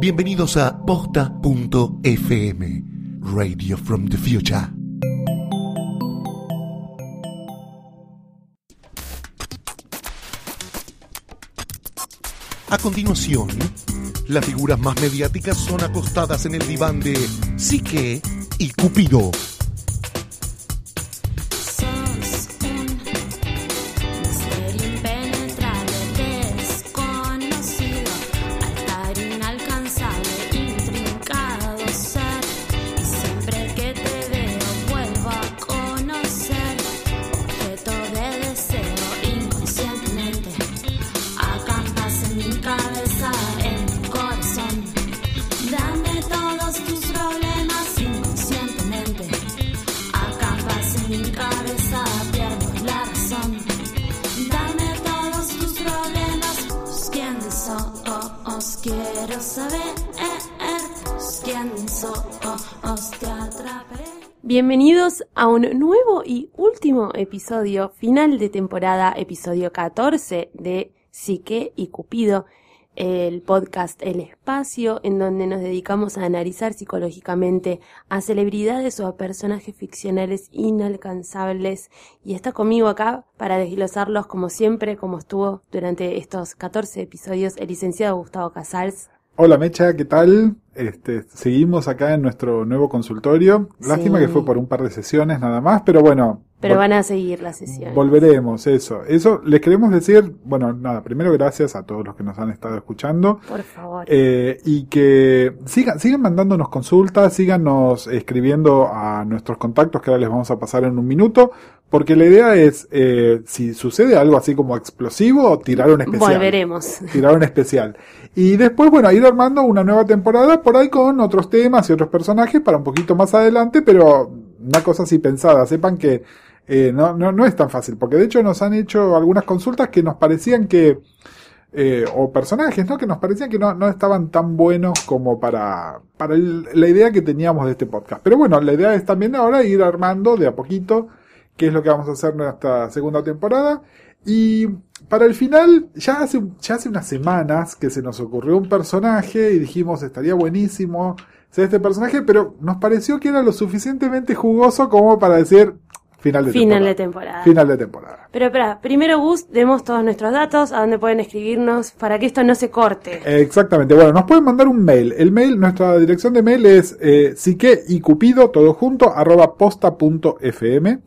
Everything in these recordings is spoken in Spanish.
Bienvenidos a posta.fm, Radio from the Future. A continuación, las figuras más mediáticas son acostadas en el diván de Psique y Cupido. Bienvenidos a un nuevo y último episodio, final de temporada, episodio 14 de Psique y Cupido, el podcast El Espacio, en donde nos dedicamos a analizar psicológicamente a celebridades o a personajes ficcionales inalcanzables. Y está conmigo acá para desglosarlos como siempre, como estuvo durante estos 14 episodios, el licenciado Gustavo Casals. Hola Mecha, ¿qué tal? Este, seguimos acá en nuestro nuevo consultorio. Lástima Sí. que fue por un par de sesiones nada más, pero bueno. Pero van a seguir las sesiones. Volveremos, eso. Eso les queremos decir, bueno, nada, primero gracias a todos los que nos han estado escuchando. Por favor. Eh, y que sigan, sigan mandándonos consultas, síganos escribiendo a nuestros contactos que ahora les vamos a pasar en un minuto, porque la idea es, eh, si sucede algo así como explosivo, tirar un especial. Volveremos. Tirar un especial. Y después, bueno, ir armando una nueva temporada por ahí con otros temas y otros personajes para un poquito más adelante, pero una cosa así pensada. Sepan que eh, no, no, no es tan fácil, porque de hecho nos han hecho algunas consultas que nos parecían que, eh, o personajes, ¿no? Que nos parecían que no, no estaban tan buenos como para, para el- la idea que teníamos de este podcast. Pero bueno, la idea es también ahora ir armando de a poquito qué es lo que vamos a hacer en esta segunda temporada. Y para el final, ya hace, ya hace unas semanas que se nos ocurrió un personaje y dijimos estaría buenísimo ser este personaje, pero nos pareció que era lo suficientemente jugoso como para decir final de Final temporada. de temporada. Final de temporada. Pero espera, primero Gus, demos todos nuestros datos, a dónde pueden escribirnos para que esto no se corte. Exactamente. Bueno, nos pueden mandar un mail. El mail, nuestra dirección de mail es eh, psique y cupido, todo junto, arroba posta.fm.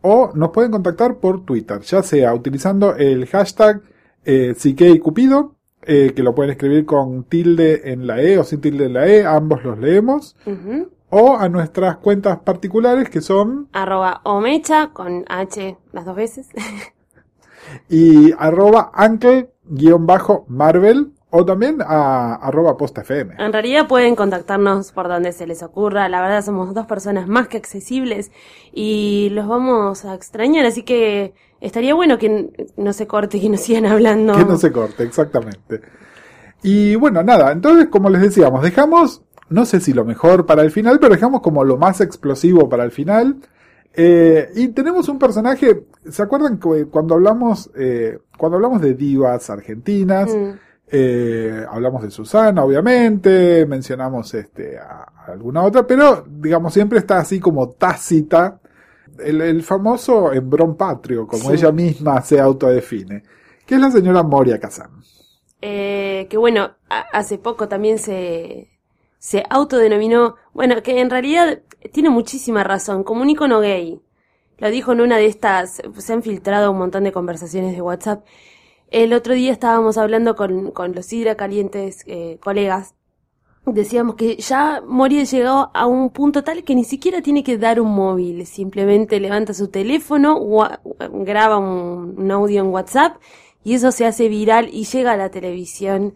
O nos pueden contactar por Twitter, ya sea utilizando el hashtag eh, cupido, eh, que lo pueden escribir con tilde en la E o sin tilde en la E, ambos los leemos. O a nuestras cuentas particulares que son Arroba omecha con H las dos veces. y arroba uncle-marvel o también a arroba postafm. En realidad pueden contactarnos por donde se les ocurra. La verdad somos dos personas más que accesibles y los vamos a extrañar, así que estaría bueno que no se corte y que nos sigan hablando. Que no se corte, exactamente. Y bueno, nada, entonces como les decíamos, dejamos, no sé si lo mejor para el final, pero dejamos como lo más explosivo para el final. Eh, y tenemos un personaje, ¿se acuerdan que cuando hablamos, eh, cuando hablamos de divas argentinas, Mm. Eh, hablamos de Susana, obviamente, mencionamos este, a, a alguna otra, pero digamos siempre está así como tácita el, el famoso embrón patrio, como Sí. ella misma se autodefine, que es la señora Moria Kazan. Eh, que bueno, a- hace poco también se, se autodenominó, bueno, que en realidad tiene muchísima razón, como un icono gay. Lo dijo en una de estas, se han filtrado un montón de conversaciones de WhatsApp. El otro día estábamos hablando con, con los sidra calientes eh, colegas. Decíamos que ya Moria llegó a un punto tal que ni siquiera tiene que dar un móvil, simplemente levanta su teléfono, graba un, un audio en WhatsApp y eso se hace viral y llega a la televisión.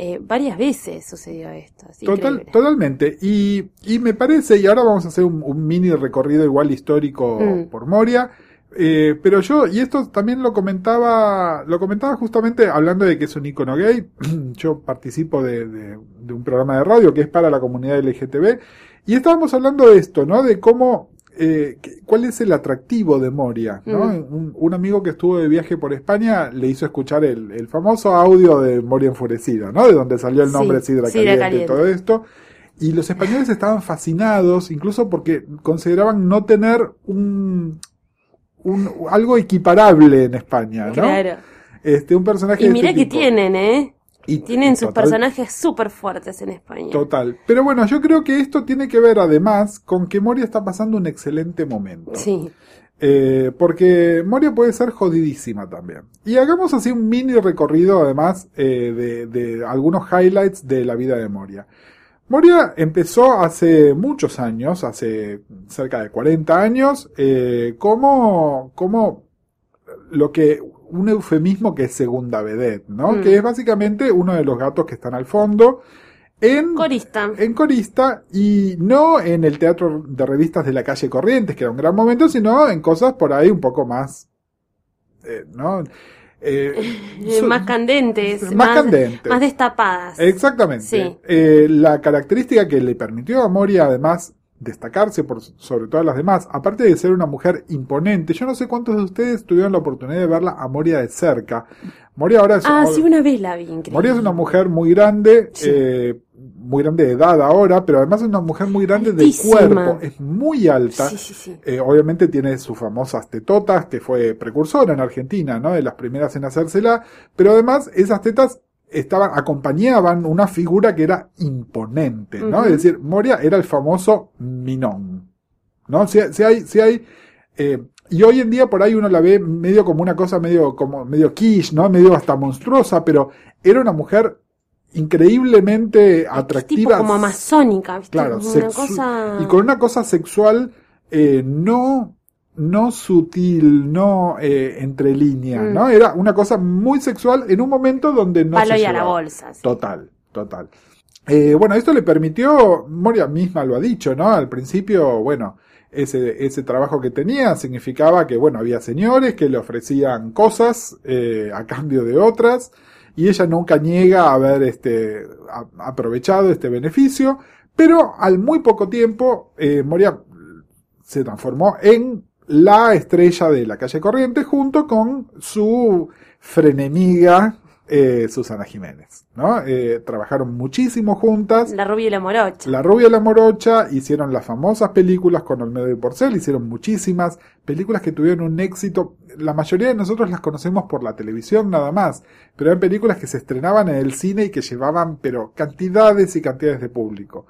Eh, varias veces sucedió esto. es Total, totalmente. Y, y me parece, y ahora vamos a hacer un, un mini recorrido igual histórico Mm. por Moria. Eh, pero yo, y esto también lo comentaba, lo comentaba justamente hablando de que es un icono gay. yo participo de, de- de un programa de radio que es para la comunidad LGTB. Y estábamos hablando de esto, ¿no? De cómo eh, cuál es el atractivo de Moria, ¿no? Mm. Un, un amigo que estuvo de viaje por España le hizo escuchar el, el famoso audio de Moria enfurecida, ¿no? De donde salió el Sí, nombre Sidra, Sidra Caliente y Caliente. todo esto. Y los españoles estaban fascinados, incluso porque consideraban no tener un, un algo equiparable en España, ¿no? Claro. Este, un personaje Y mira este que tipo. tienen, ¿eh? Y- Tienen sus total- personajes súper fuertes en España. Total. Pero bueno, yo creo que esto tiene que ver además con que Moria está pasando un excelente momento. Sí. Eh, porque Moria puede ser jodidísima también. Y hagamos así un mini recorrido además eh, de, de algunos highlights de la vida de Moria. Moria empezó hace muchos años, hace cerca de 40 años, eh, como, como lo que, un eufemismo que es segunda vedette, ¿no? Mm. Que es básicamente uno de los gatos que están al fondo. En, Corista. en corista y no en el teatro de revistas de la calle Corrientes, que era un gran momento, sino en cosas por ahí un poco más, eh, ¿no? Eh, más candentes. más candentes. Más destapadas. Exactamente. Sí. Eh, la característica que le permitió a Moria además destacarse por sobre todas las demás, aparte de ser una mujer imponente, yo no sé cuántos de ustedes tuvieron la oportunidad de verla a Moria de cerca. Moria ahora es Ah, sí, una vez la vi, increíble. Moria es una mujer muy grande, Sí. eh, muy grande de edad ahora, pero además es una mujer muy grande de cuerpo, es muy alta. Sí, sí, sí. Eh, obviamente tiene sus famosas tetotas, que fue precursora en Argentina, ¿no? De las primeras en hacérsela, pero además esas tetas estaban, acompañaban una figura que era imponente, ¿no? Es decir, Moria era el famoso minón, ¿no? Si, si hay, si hay, eh, y hoy en día por ahí uno la ve medio como una cosa medio, como, medio quiche, ¿no? Medio hasta monstruosa, pero era una mujer increíblemente Tipo atractiva. como amazónica, ¿viste? Claro, Como una sexu- cosa... y con una cosa sexual eh, no, no sutil, no eh, entre líneas, Mm. ¿no? Era una cosa muy sexual en un momento donde no Palo se y a la bolsa. sí. Total, total. Eh, bueno, esto le permitió, Moria misma lo ha dicho, ¿no? Al principio, bueno, ese, ese trabajo que tenía significaba que, bueno, había señores que le ofrecían cosas eh, a cambio de otras, y ella nunca niega haber este, a- aprovechado este beneficio, pero al muy poco tiempo, eh, Moria se transformó en la estrella de la calle Corriente junto con su frenemiga eh, Susana Jiménez, ¿no? Eh, trabajaron muchísimo juntas. La rubia y la morocha. La rubia y la morocha hicieron las famosas películas con Olmedo y Porcel, hicieron muchísimas películas que tuvieron un éxito. La mayoría de nosotros las conocemos por la televisión nada más, pero eran películas que se estrenaban en el cine y que llevaban, pero cantidades y cantidades de público.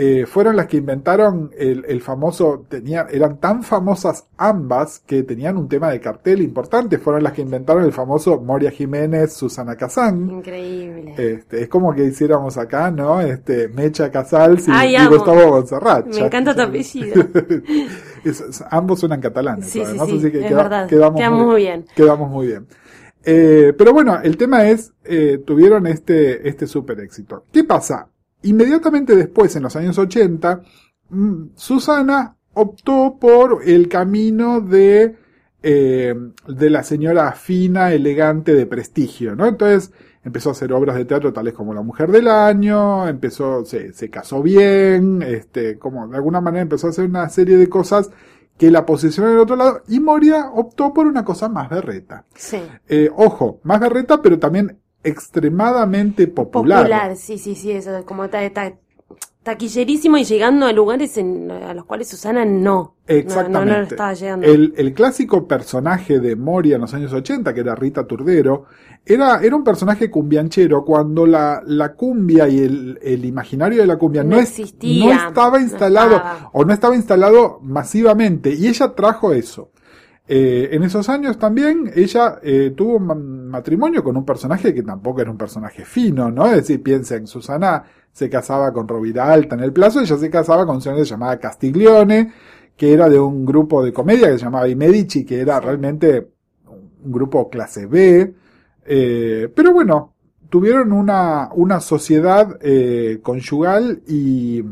Eh, fueron las que inventaron el, el famoso, tenían, eran tan famosas ambas que tenían un tema de cartel importante, fueron las que inventaron el famoso Moria Jiménez, Susana Kazán. Increíble. Este, es como que hiciéramos acá, ¿no? Este, Mecha Casals y, Ay, y. Gustavo Gonzarrat. Me encanta tu apellido. Es- es- ambos suenan catalanes. Sí, sí, además, sí, así que es queda- verdad. Quedamos, Quedamos muy bien. Quedamos muy bien. Eh, pero bueno, el tema es, eh, tuvieron este, este super éxito. ¿Qué pasa? Inmediatamente después, en los años 80, mm, Susana optó por el camino de, eh, de la señora fina, elegante, de prestigio, ¿no? Entonces, empezó a hacer obras de teatro tales como La Mujer del Año, empezó, se, se casó bien, este, como de alguna manera empezó a hacer una serie de cosas que la posicionó en el otro lado, y Moria optó por una cosa más berreta. Sí. Eh, ojo, más berreta, pero también extremadamente popular. Popular, sí, sí, sí, eso, como ta- ta- taquillerísimo y llegando a lugares en, a los cuales Susana no. Exactamente. No, no, no estaba llegando. El, el clásico personaje de Moria en los años 80, que era Rita Turdero, era, era un personaje cumbianchero cuando la, la cumbia y el, el imaginario de la cumbia no, existía, no estaba instalado estaba. o no estaba instalado masivamente y ella trajo eso. Eh, en esos años también ella eh, tuvo un ma- matrimonio con un personaje que tampoco era un personaje fino, ¿no? Es decir, piensen, Susana se casaba con Rovira Alta en el plazo, ella se casaba con un señor que se llamaba Castiglione, que era de un grupo de comedia que se llamaba I Medici, que era realmente un grupo clase B. Eh, pero bueno, tuvieron una, una sociedad eh, conyugal y,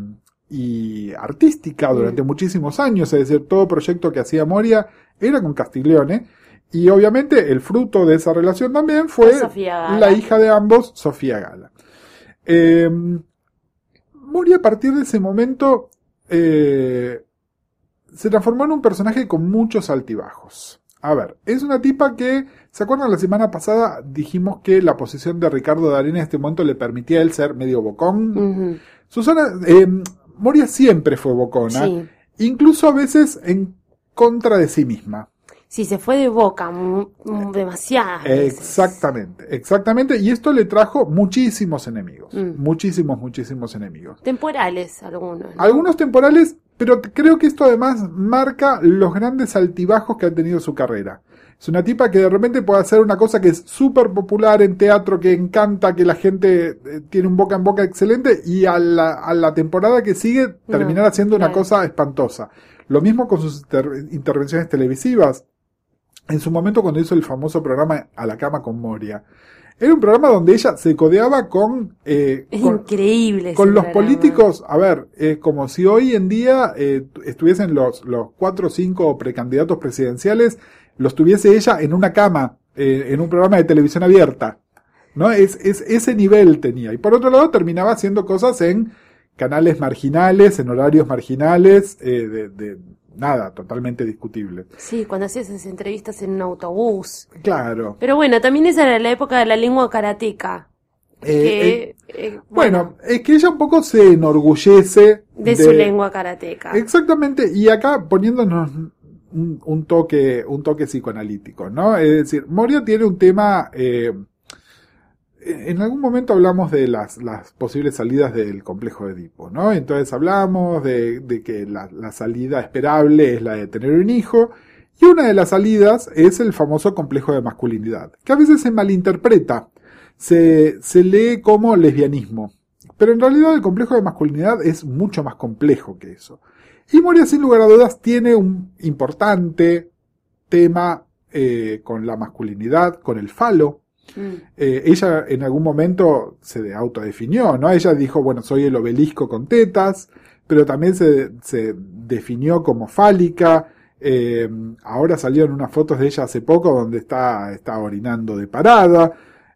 y artística durante muchísimos años, es decir, todo proyecto que hacía Moria era con Castiglione. Y obviamente el fruto de esa relación también fue la hija de ambos, Sofía Gala. Eh, Moria a partir de ese momento eh, se transformó en un personaje con muchos altibajos. A ver, es una tipa que, ¿se acuerdan? La semana pasada dijimos que la posición de Ricardo Darín en este momento le permitía a él ser medio bocón. Susana, eh, Moria siempre fue bocona, Sí. incluso a veces en contra de sí misma. Sí, se fue de boca demasiadas veces. Exactamente, exactamente, y esto le trajo muchísimos enemigos, Mm. muchísimos, muchísimos enemigos. Temporales algunos. ¿no? Algunos temporales, pero creo que esto además marca los grandes altibajos que ha tenido su carrera. Es una tipa que de repente puede hacer una cosa que es súper popular en teatro, que encanta, que la gente eh, tiene un boca en boca excelente, y a la, a la temporada que sigue terminar No, haciendo una cosa espantosa. Lo mismo con sus inter- intervenciones televisivas. En su momento cuando hizo el famoso programa A la cama con Moria. Era un programa donde ella se codeaba con... eh, Es con- increíble. con los programa. políticos, a ver, es como si hoy en día eh, estuviesen los, los cuatro o cinco precandidatos presidenciales, los tuviese ella en una cama, eh, en un programa de televisión abierta. ¿No? Es, es, ese nivel tenía. Y por otro lado terminaba haciendo cosas en canales marginales, en horarios marginales, eh, de, de nada, totalmente discutible. Sí, cuando hacías esas entrevistas en un autobús. Claro. Pero bueno, también esa era la época de la lengua karateca. Eh, que, eh, Bueno, es que ella un poco se enorgullece de, su lengua karateca. Exactamente, y acá poniéndonos un, un toque, un toque psicoanalítico, ¿no? Es decir, Moria tiene un tema, eh, en algún momento hablamos de las, posibles salidas del complejo de Edipo, ¿no? Entonces hablamos de, que la, la salida esperable es la de tener un hijo, y una de las salidas es el famoso complejo de masculinidad, que a veces se malinterpreta, se, se lee como lesbianismo, pero en realidad el complejo de masculinidad es mucho más complejo que eso. Y Moria, sin lugar a dudas, tiene un importante tema eh, con la masculinidad, con el falo. Mm. Eh, ella en algún momento se autodefinió, ¿no? Ella dijo, bueno, soy el obelisco con tetas, pero también se, se definió como fálica. Eh, ahora salieron unas fotos de ella hace poco donde está, está orinando de parada.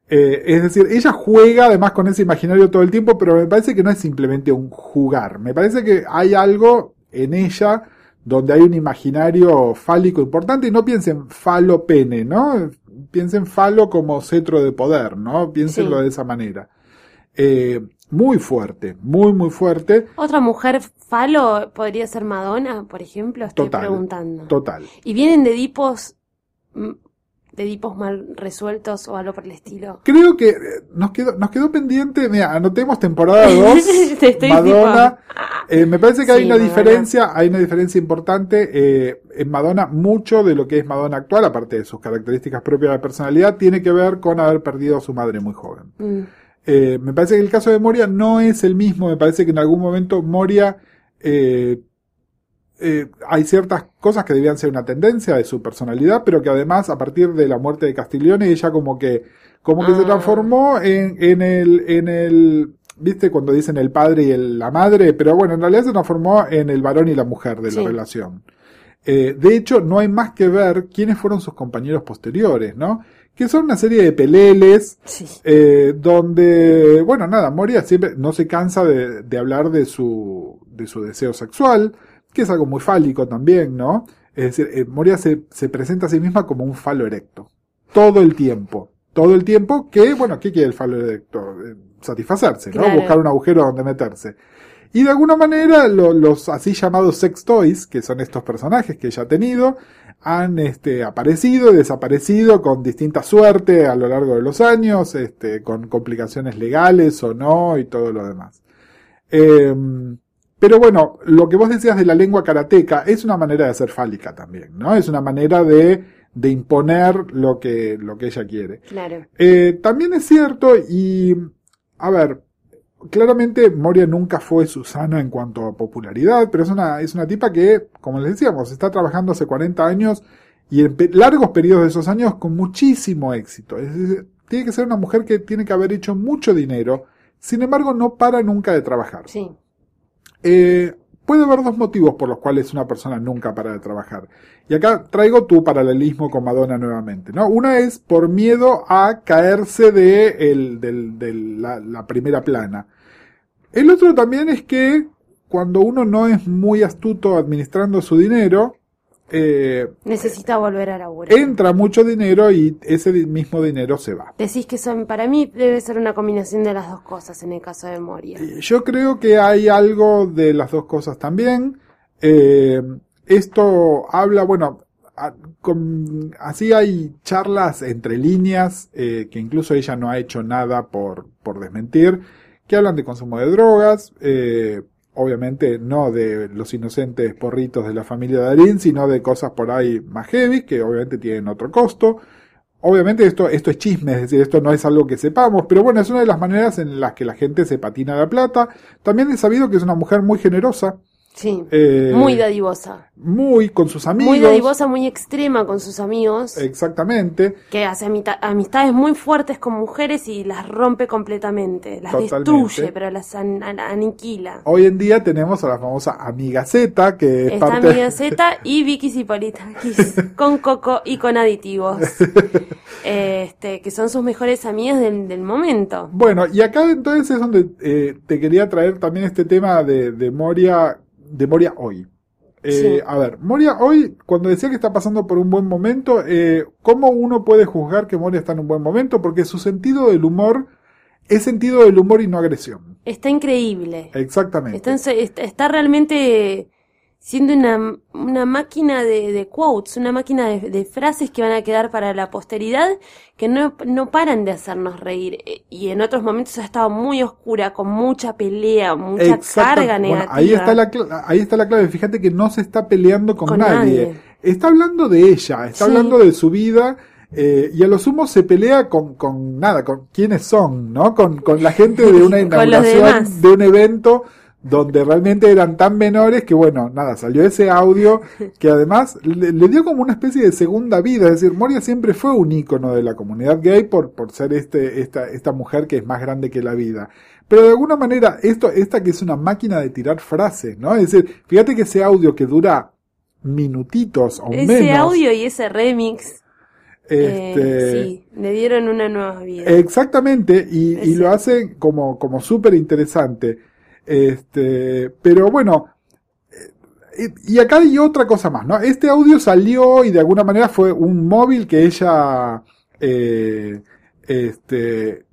Eh, es decir, ella juega además con ese imaginario todo el tiempo, pero me parece que no es simplemente un jugar. Me parece que hay algo en ella donde hay un imaginario fálico importante y no piensen falo pene, ¿no? Piensen falo como cetro de poder, ¿no? Piénsenlo Sí. de esa manera. Eh, muy fuerte, muy, muy fuerte. Otra mujer falo podría ser Madonna, por ejemplo, estoy Total, preguntando. Total. ¿Y vienen de dipos, mm, de dipos mal resueltos o algo por el estilo? Creo que eh, nos quedó, nos quedó pendiente, mira, anotemos temporada 2, Te estoy Madonna. Eh, me parece que hay una Madonna. diferencia, hay una diferencia importante. eh, en Madonna, mucho de lo que es Madonna actual, aparte de sus características propias de personalidad, tiene que ver con haber perdido a su madre muy joven. Mm, Eh, me parece que el caso de Moria no es el mismo, me parece que en algún momento Moria eh, eh, hay ciertas cosas que debían ser una tendencia de su personalidad, pero que además a partir de la muerte de Castiglione ella como que como que se Ah. transformó en, en el en el viste cuando dicen el padre y el- la madre, pero bueno, en realidad se transformó en el varón y la mujer de Sí. la relación. Eh, de hecho, no hay más que ver quiénes fueron sus compañeros posteriores, ¿no? Que son una serie de peleles, sí. eh, donde, bueno, nada, Moria siempre no se cansa de, de hablar de su, de su deseo sexual, que es algo muy fálico también, ¿no? Es decir, eh, Moria se, se presenta a sí misma como un falo erecto. Todo el tiempo. Todo el tiempo que, bueno, ¿qué quiere el falo erecto? Eh, satisfacerse, ¿no? Claro. Buscar un agujero donde meterse. Y de alguna manera lo- los así llamados sex toys, que son estos personajes que ella ha tenido, han este, aparecido y desaparecido con distinta suerte a lo largo de los años, este, con complicaciones legales o no y todo lo demás. Eh, pero bueno, lo que vos decías de la lengua karateca es una manera de ser fálica también, ¿no? Es una manera de, de imponer lo que, lo que ella quiere. Claro. Eh, también es cierto, y a ver, claramente Moria nunca fue Susana en cuanto a popularidad, pero es una, es una tipa que, como les decíamos, está trabajando hace 40 años y en pe- largos periodos de esos años con muchísimo éxito. Es decir, tiene que ser una mujer que tiene que haber hecho mucho dinero, sin embargo no para nunca de trabajar. Sí. Eh, puede haber dos motivos por los cuales una persona nunca para de trabajar. Y acá traigo tu paralelismo con Madonna nuevamente, ¿no? Una es por miedo a caerse de la primera plana. El otro también es que cuando uno no es muy astuto administrando su dinero, eh, Necesita volver a laburar. entra mucho dinero y ese mismo dinero se va. Decís que son, para mí debe ser una combinación de las dos cosas en el caso de Moria. Eh, Yo creo que hay algo de las dos cosas también. Eh, esto habla, bueno, a- con- así hay charlas entre líneas, eh, que incluso ella no ha hecho nada por, por desmentir, que hablan de consumo de drogas, eh, obviamente no de los inocentes porritos de la familia Darín, sino de cosas por ahí más heavy, que obviamente tienen otro costo. Obviamente esto, esto es chisme, es decir, esto no es algo que sepamos, pero bueno, es una de las maneras en las que la gente se patina la plata. También he sabido que es una mujer muy generosa, Sí. eh, muy dadivosa. muy con sus amigos. Muy dadivosa, muy extrema con sus amigos. Exactamente. que hace amistades muy fuertes con mujeres y las rompe completamente. Las Totalmente. destruye, pero las an- an- aniquila. Hoy en día tenemos a la famosa amiga Z, que es Está parte amiga Z y Vicky Zipolitakis con coco y con aditivos. Este, que son sus mejores amigas del, del momento. Bueno, y acá entonces es donde eh, te quería traer también este tema de, de Moria, de Moria hoy. Eh, Sí. A ver, Moria hoy, cuando decía que está pasando por un buen momento, eh, ¿cómo uno puede juzgar que Moria está en un buen momento? Porque su sentido del humor es sentido del humor y no agresión. Está increíble. Exactamente. Está realmente siendo una, una máquina de, de quotes, una máquina de, de frases que van a quedar para la posteridad, que no, no paran de hacernos reír. Eh, Y en otros momentos ha estado muy oscura, con mucha pelea, mucha carga bueno, negativa. ahí está la ahí está la clave. Fíjate que no se está peleando con, Con nadie. nadie. Está hablando de ella, está Sí. hablando de su vida. eh, y a lo sumo se pelea con, con nada, con quiénes son, ¿no? Con, con la gente de una inauguración de un evento donde realmente eran tan menores que bueno, nada, salió ese audio que además le, le dio como una especie de segunda vida, es decir, Moria siempre fue un ícono de la comunidad gay por, por ser este, esta, esta mujer que es más grande que la vida. Pero de alguna manera, esto, esta que es una máquina de tirar frases, ¿no? Es decir, fíjate que ese audio que dura minutitos o Ese menos. audio y ese remix, eh, este, sí, le dieron una nueva vida. Exactamente, y, y Ese. lo hacen como, como súper interesante. Este, pero bueno, eh, y acá hay otra cosa más, ¿no? Este audio salió y de alguna manera fue un móvil que ella eh, este,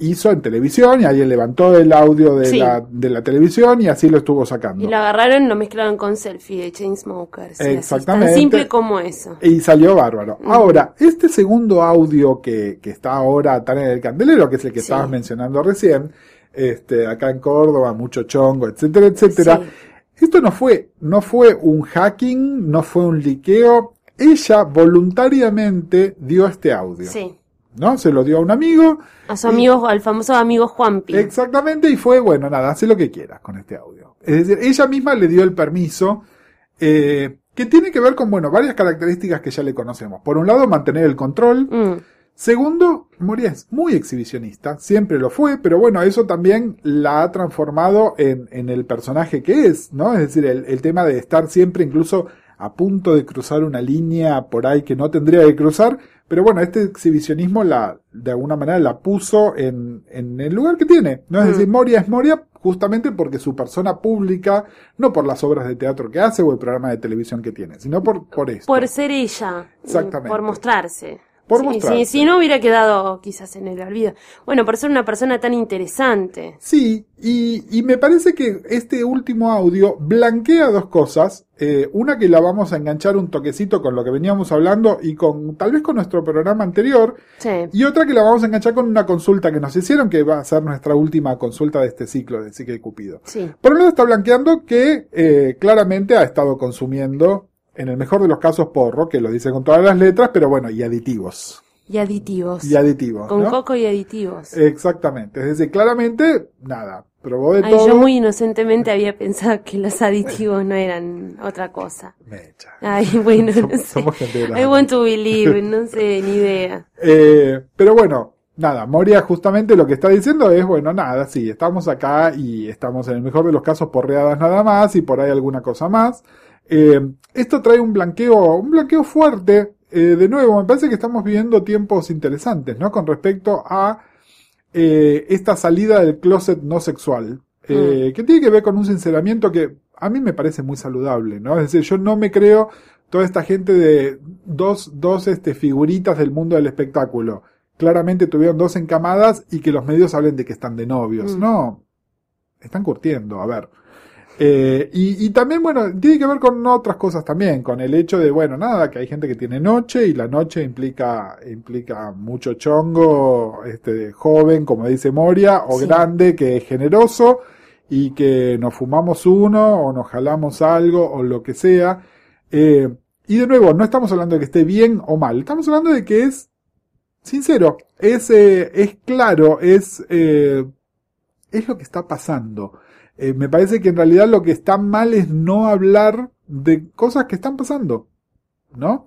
hizo en televisión y alguien levantó el audio de, Sí. la, de la televisión y así lo estuvo sacando. Y lo agarraron y lo mezclaron con selfie de Chainsmokers. Exactamente. Tan simple como eso. Y salió bárbaro. Ahora, este segundo audio que, que está ahora tan en el candelero, que es el que Sí. estabas mencionando recién, este, acá en Córdoba, mucho chongo, etcétera, etcétera. Sí. Esto no fue, no fue un hacking, no fue un liqueo. Ella voluntariamente dio este audio. Sí. ¿No? Se lo dio a un amigo. A su amigo, al famoso amigo Juanpi. Exactamente, y fue, bueno, nada, hace lo que quieras con este audio. Es decir, ella misma le dio el permiso, eh, que tiene que ver con, bueno, varias características que ya le conocemos. Por un lado, mantener el control. Mm, Segundo, Moria es muy exhibicionista, siempre lo fue, pero bueno, eso también la ha transformado en, en el personaje que es, ¿no? Es decir, el, el tema de estar siempre incluso a punto de cruzar una línea por ahí que no tendría que cruzar, pero bueno, este exhibicionismo la, de alguna manera la puso en, en el lugar que tiene, ¿no? Es Mm. decir, Moria es Moria justamente porque su persona pública, no por las obras de teatro que hace o el programa de televisión que tiene, sino por, por esto. por ser ella. mm, Exactamente. Por mostrarse. Por Sí, sí, si no hubiera quedado quizás en el olvido. Bueno, por ser una persona tan interesante. Sí, y, y me parece que este último audio blanquea dos cosas. Eh, una que la vamos a enganchar un toquecito con lo que veníamos hablando y con tal vez con nuestro programa anterior. Sí. Y otra que la vamos a enganchar con una consulta que nos hicieron, que va a ser nuestra última consulta de este ciclo de Psique y Cupido. Sí. Por un lado está blanqueando que eh, claramente ha estado consumiendo, en el mejor de los casos, porro, que lo dice con todas las letras, pero bueno, y aditivos. Y aditivos. Y aditivos. Con ¿no? coco y aditivos. Exactamente. Es decir, claramente, nada, probó de Ay, todo. yo muy inocentemente había pensado que los aditivos no eran otra cosa. Mecha. Ay, bueno, no Somos- sé. somos gente. I want to believe, no sé, ni idea. Eh, pero bueno, nada, Moria justamente lo que está diciendo es, bueno, nada, sí, estamos acá y estamos en el mejor de los casos porreadas nada más y por ahí alguna cosa más. Eh, esto trae un blanqueo, un blanqueo fuerte. Eh, de nuevo, me parece que estamos viviendo tiempos interesantes, ¿no? Con respecto a eh, esta salida del closet no sexual. eh, que tiene que ver con un sinceramiento que a mí me parece muy saludable, ¿no? Es decir, yo no me creo toda esta gente de dos, dos este, figuritas del mundo del espectáculo. Claramente tuvieron dos encamadas y que los medios hablen de que están de novios. Mm. No, están curtiendo, a ver. Eh, y, y también, bueno, tiene que ver con otras cosas también, con el hecho de, bueno, nada, que hay gente que tiene noche y la noche implica, implica mucho chongo, este, joven, como dice Moria, o Sí. grande, que es generoso y que nos fumamos uno o nos jalamos algo o lo que sea. Eh, y de nuevo, no estamos hablando de que esté bien o mal, estamos hablando de que es sincero, es, eh, es claro, es, eh, es lo que está pasando. Eh, me parece que en realidad lo que está mal es no hablar de cosas que están pasando, ¿no?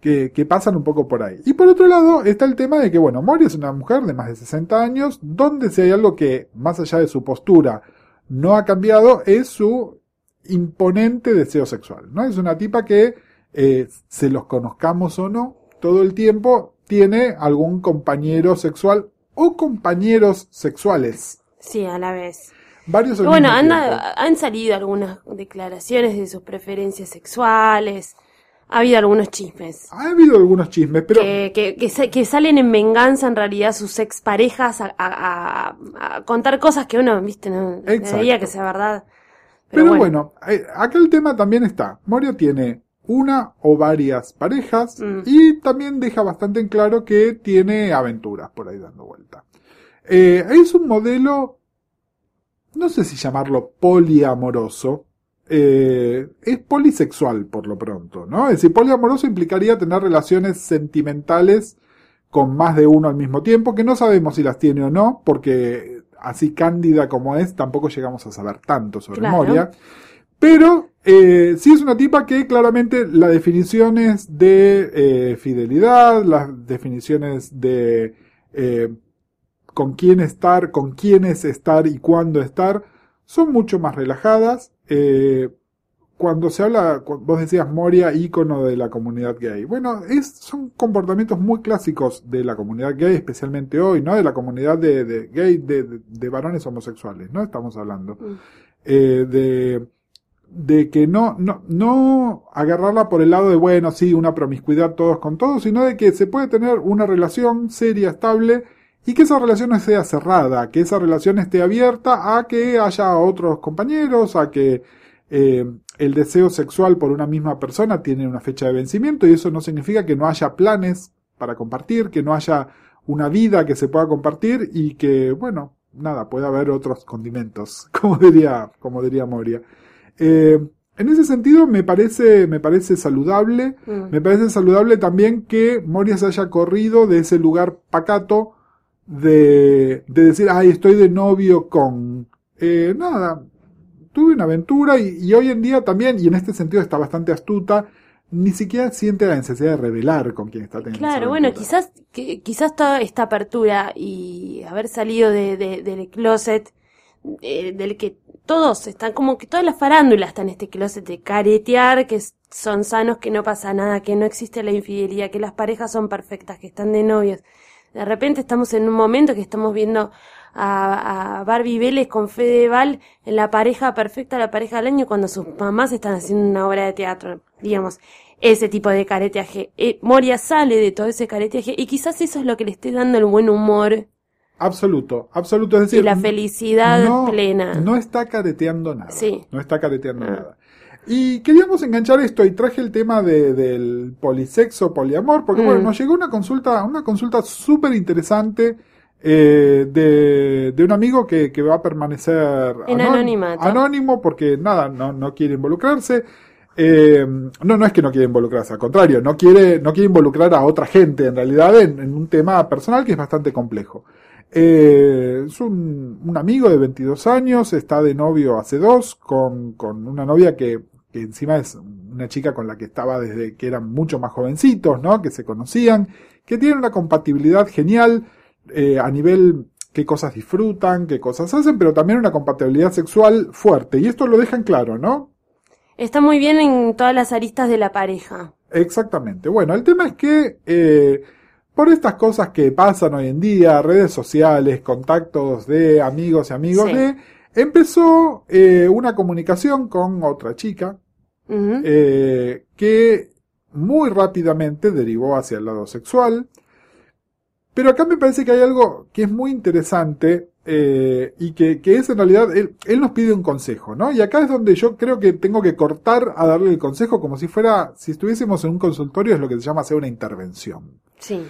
Que, que pasan un poco por ahí. Y por otro lado está el tema de que, bueno, Mori es una mujer de más de 60 años, donde si hay algo que, más allá de su postura, no ha cambiado, es su imponente deseo sexual, ¿no? Es una tipa que, eh, se los conozcamos o no, todo el tiempo tiene algún compañero sexual o compañeros sexuales. Sí, a la vez. Varios Bueno, anda, han salido algunas declaraciones de sus preferencias sexuales. Ha habido algunos chismes. Ha habido algunos chismes, pero que, que, que, sa- que salen en venganza en realidad sus exparejas a, a, a- a contar cosas que uno, viste, no veía que sea verdad. Pero, bueno, eh, acá el tema también está. Moria tiene una o varias parejas Mm. y también deja bastante en claro que tiene aventuras por ahí dando vuelta. Eh, es un modelo, no sé si llamarlo poliamoroso, eh, es polisexual por lo pronto, ¿no? Es decir, poliamoroso implicaría tener relaciones sentimentales con más de uno al mismo tiempo, que no sabemos si las tiene o no, porque así cándida como es, tampoco llegamos a saber tanto sobre Claro. Moria. Pero eh, sí es una tipa que claramente las definiciones de eh, fidelidad, las definiciones de eh, con quién estar, con quiénes estar y cuándo estar, son mucho más relajadas. Eh, cuando se habla, vos decías Moria, ícono de la comunidad gay. Bueno, es, son comportamientos muy clásicos de la comunidad gay, especialmente hoy, ¿no? De la comunidad de, de gay, de, de- de varones homosexuales, ¿no? Estamos hablando. Mm. Eh, de, de que no, no, no agarrarla por el lado de, bueno, sí, una promiscuidad todos con todos, sino de que se puede tener una relación seria, estable, y que esa relación no sea cerrada, que esa relación esté abierta a que haya otros compañeros, a que eh, el deseo sexual por una misma persona tiene una fecha de vencimiento y eso no significa que no haya planes para compartir, que no haya una vida que se pueda compartir y que, bueno, nada, puede haber otros condimentos, como diría, como diría Moria. Eh, en ese sentido me parece, me parece saludable, Mm. me parece saludable también que Moria se haya corrido de ese lugar pacato de, de decir, ay, estoy de novio con, eh, nada, tuve una aventura y, y hoy en día también, y en este sentido está bastante astuta, ni siquiera siente la necesidad de revelar con quién está teniendo. esa Claro, bueno, quizás, que, quizás toda esta apertura y haber salido de, de- del closet, eh, del que todos están, como que todas las farándulas están en este closet de caretear, que son sanos, que no pasa nada, que no existe la infidelidad, que las parejas son perfectas, que están de novios. De repente estamos en un momento que estamos viendo a, a Barbie Vélez con Fedeval en la pareja perfecta, la pareja del año, cuando sus mamás están haciendo una obra de teatro, digamos, ese tipo de careteaje. Eh, Moria sale de todo ese careteaje y quizás eso es lo que le esté dando el buen humor Absoluto, absoluto. Es decir, y la felicidad no, plena. No está careteando nada. Sí. No está careteando Ah. nada. Y queríamos enganchar esto y traje el tema de, del polisexo, poliamor, porque Mm. bueno, nos llegó una consulta, una consulta súper interesante eh, de, de un amigo que, que va a permanecer En anón- anonimato. anónimo porque nada, no, no quiere involucrarse. Eh, no, no es que no quiere involucrarse, al contrario, no quiere, no quiere involucrar a otra gente en realidad en, en un tema personal que es bastante complejo. Eh, es un, un amigo de 22 años, está de novio hace dos, con, con una novia que, que encima es una chica con la que estaba desde que eran mucho más jovencitos, ¿no? Que se conocían, que tienen una compatibilidad genial eh, a nivel qué cosas disfrutan, qué cosas hacen, pero también una compatibilidad sexual fuerte. Y esto lo dejan claro, ¿no? Está muy bien en todas las aristas de la pareja. Exactamente. Bueno, el tema es que eh, por estas cosas que pasan hoy en día, redes sociales, contactos de amigos y amigos Sí. de, empezó eh, una comunicación con otra chica Eh, que muy rápidamente derivó hacia el lado sexual. Pero acá me parece que hay algo que es muy interesante eh, y que, que es en realidad, él, él nos pide un consejo, ¿no? Y acá es donde yo creo que tengo que cortar a darle el consejo como si fuera, si estuviésemos en un consultorio, es lo que se llama hacer una intervención. Sí.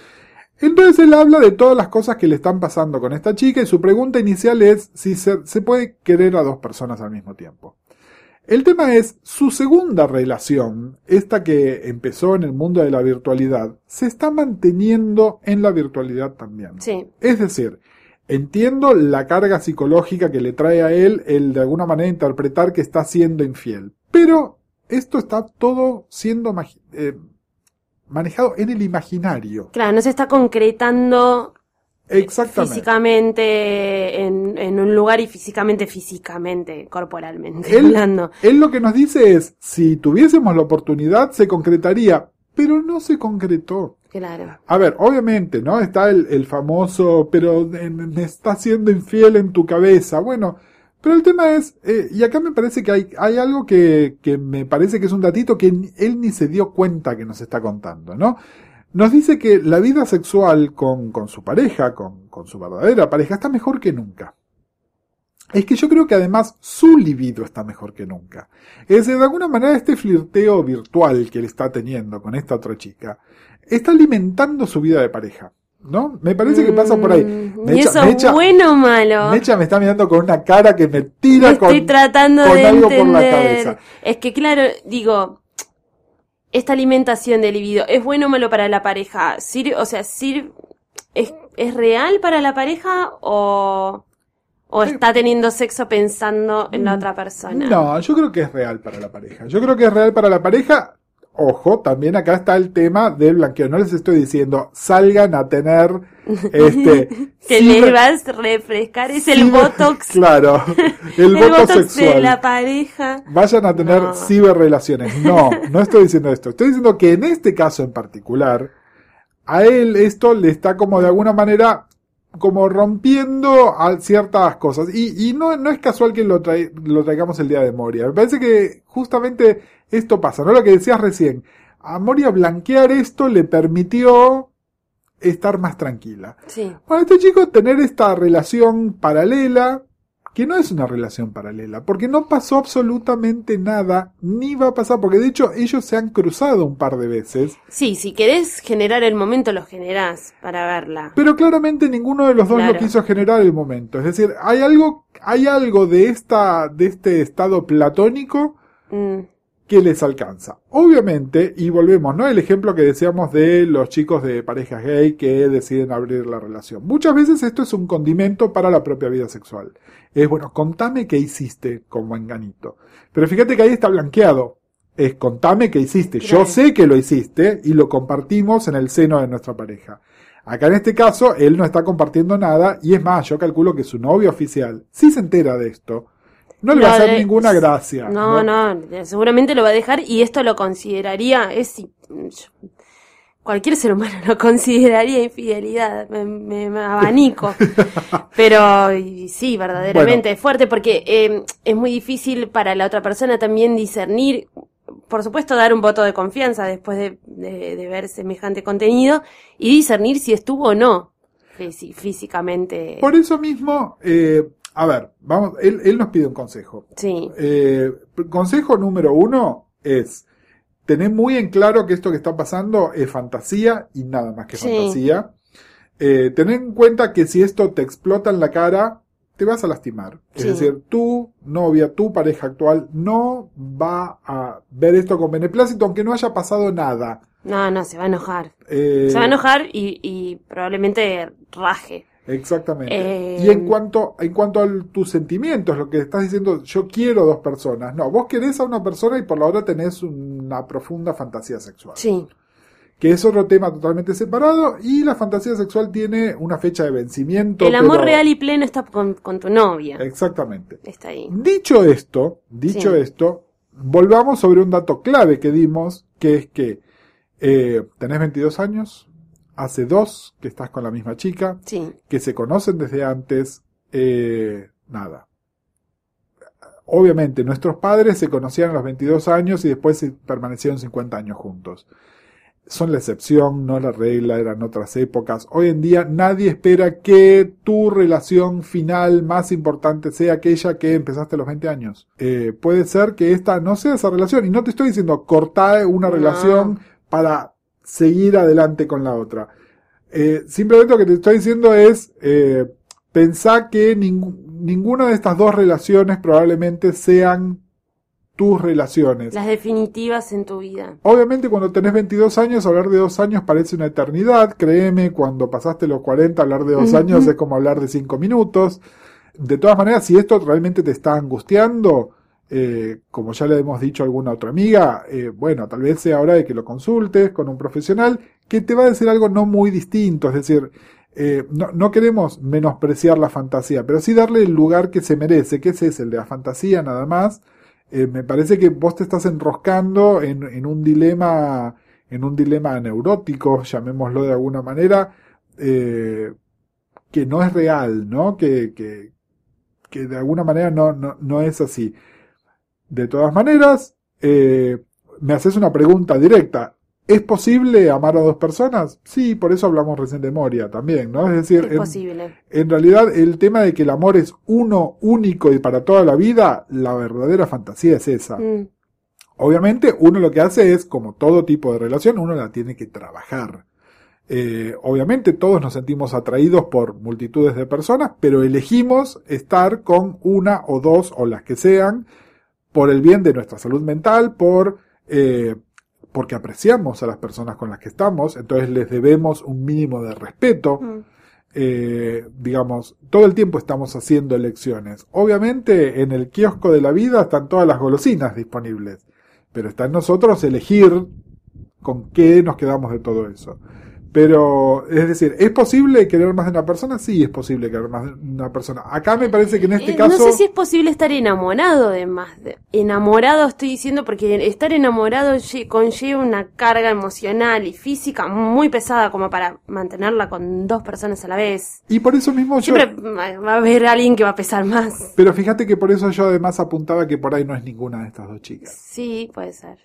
Entonces él habla de todas las cosas que le están pasando con esta chica y su pregunta inicial es si se, se puede querer a dos personas al mismo tiempo. El tema es, su segunda relación, esta que empezó en el mundo de la virtualidad, se está manteniendo en la virtualidad también. Sí. Es decir, entiendo la carga psicológica que le trae a él el de alguna manera interpretar que está siendo infiel, pero esto está todo siendo eh, manejado en el imaginario. Claro, no se está concretando Exactamente. físicamente en, en un lugar y físicamente, físicamente, corporalmente Él, hablando. él lo que nos dice es, si tuviésemos la oportunidad, se concretaría, pero no se concretó. Claro. A ver, obviamente, ¿no? Está el, el famoso, pero me está siendo infiel en tu cabeza. Bueno, pero el tema es, eh, y acá me parece que hay, hay algo que, que me parece que es un datito que él ni se dio cuenta que nos está contando, ¿no? Nos dice que la vida sexual con, con su pareja, con, con su verdadera pareja, está mejor que nunca. Es que yo creo que además su libido está mejor que nunca. Es decir, de alguna manera este flirteo virtual que él está teniendo con esta otra chica está alimentando su vida de pareja. ¿No? Me parece que pasa por ahí. Mm, Me ¿Y echa- eso me es echa- bueno o malo? Mecha me está mirando con una cara que me tira Me con, estoy tratando con de algo por la cabeza. Es que claro, digo, esta alimentación de libido, ¿es bueno o malo para la pareja? ¿Sir- o sea, sir- ¿es, ¿es real para la pareja o, o está teniendo sexo pensando en la Mm, otra persona? No, yo creo que es real para la pareja. Yo creo que es real para la pareja. Ojo, también acá está el tema del blanqueo. No les estoy diciendo salgan a tener este Que ciber- le vas a refrescar, es el botox, Claro, el, botox de la pareja. Vayan a tener No. ciberrelaciones. No, no estoy diciendo esto. Estoy diciendo que en este caso en particular, a él esto le está como de alguna manera como rompiendo a ciertas cosas. Y, y no, no es casual que lo, lo traigamos el día de Moria. Me parece que justamente esto pasa, ¿no? Lo que decías recién. A Moria blanquear esto le permitió estar más tranquila. Sí. Bueno, este chico tener esta relación paralela, que no es una relación paralela, porque no pasó absolutamente nada, ni va a pasar, porque de hecho ellos se han cruzado un par de veces, Sí, si querés generar el momento, lo generás para verla. pero claramente ninguno de los dos Claro. lo quiso generar el momento. Es decir, hay algo, hay algo de esta, de este estado platónico Mm, que les alcanza. Obviamente, y volvemos, ¿no? El ejemplo que decíamos de los chicos de parejas gay que deciden abrir la relación. Muchas veces esto es un condimento para la propia vida sexual. Es bueno, contame qué hiciste como enganito. Pero fíjate que ahí está blanqueado. Es contame qué hiciste. Yo sé que lo hiciste y lo compartimos en el seno de nuestra pareja. Acá en este caso, él no está compartiendo nada y es más, yo calculo que su novio oficial, si se entera de esto, no le va a hacer de- ninguna gracia. No, no, seguramente lo va a dejar y esto lo consideraría, es cualquier ser humano lo consideraría infidelidad, me, me- me abanico. Pero y sí, verdaderamente es fuerte porque eh, es muy difícil para la otra persona también discernir, por supuesto dar un voto de confianza después de, de- de ver semejante contenido y discernir si estuvo o no físi- físicamente. Por eso mismo, eh, a ver, vamos, él, él nos pide un consejo. Sí, Eh, consejo número uno es tener muy en claro que esto que está pasando es fantasía y nada más que Sí. fantasía. Eh, tener en cuenta que si esto te explota en la cara, te vas a lastimar. Es Sí. decir, tu novia, tu pareja actual no va a ver esto con beneplácito aunque no haya pasado nada. no, no, se va a enojar. Eh, Se va a enojar y, y probablemente raje. Exactamente. Eh, y en cuanto, en cuanto a tus sentimientos, lo que estás diciendo, yo quiero dos personas. No, vos querés a una persona y por la otra tenés una profunda fantasía sexual. Sí, Que es otro tema totalmente separado y la fantasía sexual tiene una fecha de vencimiento. el amor pero- real y pleno está con, con tu novia. Exactamente. Está ahí. Dicho esto, dicho Sí. esto, volvamos sobre un dato clave que dimos, que es que eh, tenés 22 años, hace dos que estás con la misma chica, Sí, que se conocen desde antes, eh, nada. obviamente, nuestros padres se conocían a los 22 años y después permanecieron 50 años juntos. Son la excepción, no la regla, eran otras épocas. Hoy en día nadie espera que tu relación final más importante sea aquella que empezaste a los 20 años. Eh, puede ser que esta no sea esa relación. Y no te estoy diciendo cortar una No. relación para seguir adelante con la otra. Eh, simplemente lo que te estoy diciendo es, eh, pensá que ninguna de estas dos relaciones probablemente sean tus relaciones. Las definitivas en tu vida. Obviamente cuando tenés 22 años, hablar de dos años parece una eternidad. Créeme, cuando pasaste los 40, hablar de dos años es como hablar de cinco minutos. De todas maneras, si esto realmente te está angustiando, eh, como ya le hemos dicho a alguna otra amiga, eh, bueno, tal vez sea hora de que lo consultes con un profesional que te va a decir algo no muy distinto. Es decir, eh, no, no queremos menospreciar la fantasía, pero sí darle el lugar que se merece, que ese es el de la fantasía nada más. Me parece que vos te estás enroscando en, en un dilema, en un dilema neurótico, llamémoslo de alguna manera, que no es real, ¿no? Que, que, que de alguna manera no, no, no es así. De todas maneras, eh, me haces una pregunta directa. ¿Es posible amar a dos personas? Sí, por eso hablamos recién de Moria también, ¿no? Es decir, Es en- posible. en realidad, el tema de que el amor es uno, único y para toda la vida, la verdadera fantasía es esa. Mm. Obviamente, uno lo que hace es, como todo tipo de relación, uno la tiene que trabajar. Eh, obviamente, todos nos sentimos atraídos por multitudes de personas, pero elegimos estar con una o dos o las que sean, por el bien de nuestra salud mental, por, eh, porque apreciamos a las personas con las que estamos, entonces les debemos un mínimo de respeto Mm. eh, digamos, todo el tiempo estamos haciendo elecciones. Obviamente en el kiosco de la vida están todas las golosinas disponibles, pero está en nosotros elegir con qué nos quedamos de todo eso. Pero, es decir, ¿es posible querer más de una persona? Sí, es posible querer más de una persona. Acá me parece que en este Eh, caso... No sé si es posible estar enamorado de más. de- enamorado estoy diciendo porque estar enamorado lle- conlleva una carga emocional y física muy pesada como para mantenerla con dos personas a la vez. Y por eso mismo yo... Siempre va a haber alguien que va a pesar más. Pero fíjate que por eso yo además apuntaba que por ahí no es ninguna de estas dos chicas. Sí, puede ser.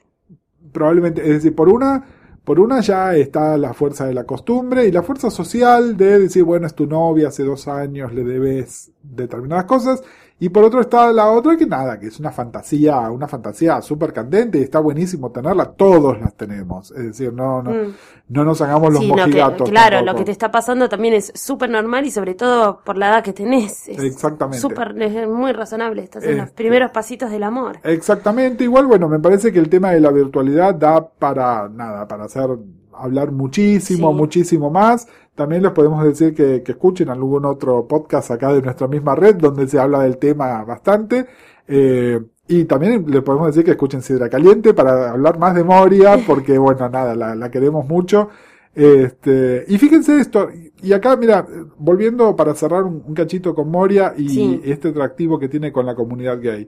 probablemente, es decir, por una, por una ya está la fuerza de la costumbre y la fuerza social de decir, bueno, es tu novia, hace dos años le debes determinadas cosas, y por otro está la otra que nada, que es una fantasía, una fantasía súper candente y está buenísimo tenerla, todos las tenemos, es decir, no, no, Mm. no nos hagamos los Sí, no, que- mojigatos. claro, tampoco. lo que te está pasando también es súper normal y sobre todo por la edad que tenés. Es Exactamente. Súper, es muy razonable. Estás en los Este. primeros pasitos del amor. Exactamente, igual, bueno, me parece que el tema de la virtualidad da para nada, para hacer hablar muchísimo, Sí. muchísimo más. También les podemos decir que, que escuchen algún otro podcast acá de nuestra misma red donde se habla del tema bastante. Eh, y también les podemos decir que escuchen Sidra Caliente para hablar más de Moria, porque bueno, nada, la, la queremos mucho. Este, y fíjense esto, y acá, mira, volviendo para cerrar un, un cachito con Moria y Sí. este atractivo que tiene con la comunidad gay.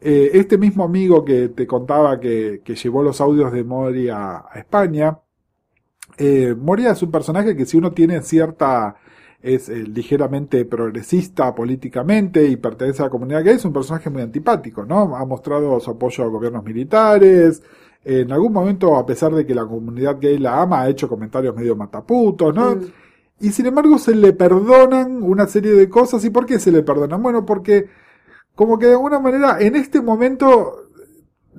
Eh, este mismo amigo que te contaba que, que llevó los audios de Moria a España, eh, Moria es un personaje que si uno tiene cierta, es eh, ligeramente progresista políticamente y pertenece a la comunidad gay, es un personaje muy antipático, ¿no? Ha mostrado su apoyo a gobiernos militares, en algún momento, a pesar de que la comunidad gay la ama, ha hecho comentarios medio mataputos, ¿no? Mm. Y sin embargo se le perdonan una serie de cosas. ¿Y por qué se le perdonan? Bueno, porque como que de alguna manera en este momento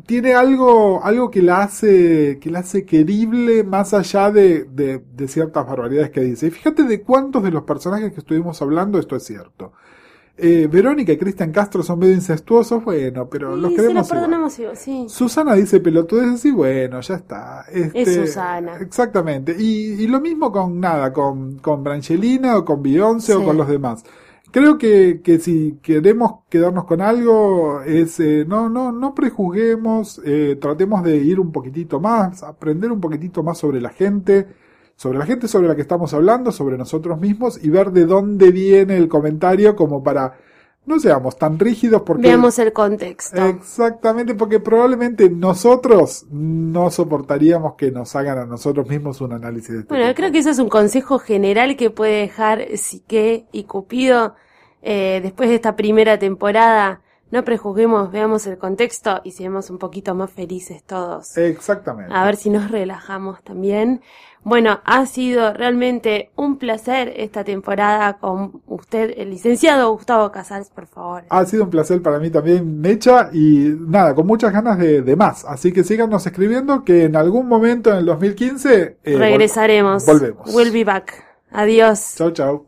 tiene algo, algo que la hace, que la hace querible más allá de, de, de ciertas barbaridades que dice. Y fíjate de cuántos de los personajes que estuvimos hablando esto es cierto. Eh, Verónica y Cristian Castro son medio incestuosos, bueno, pero los Sí, se queremos igual. perdonamos, igual, sí. Susana dice pelotudeces y bueno, ya está. Este, Es Susana. Exactamente. Y, y lo mismo con nada, con, con Brangelina o con Beyoncé o con los demás. Creo que, que si queremos quedarnos con algo, es eh, no, no, no prejuzguemos, eh, tratemos de ir un poquitito más, aprender un poquitito más sobre la gente, sobre la gente sobre la que estamos hablando, sobre nosotros mismos y ver de dónde viene el comentario como para no seamos tan rígidos porque Veamos el contexto. Exactamente, porque probablemente nosotros no soportaríamos que nos hagan a nosotros mismos un análisis de este Bueno, tipo. creo que ese es un consejo general que puede dejar Sique y Cupido eh, después de esta primera temporada. no prejuzguemos, veamos el contexto y seamos un poquito más felices todos. Exactamente. A ver si nos relajamos también. Bueno, ha sido realmente un placer esta temporada con usted, el licenciado Gustavo Casals, por favor. Ha sido un placer para mí también, Mecha, y nada, con muchas ganas de, de más. Así que síganos escribiendo que en algún momento en el 2015 eh, vol- Regresaremos. volvemos. We'll be back. Adiós. Chau, chau.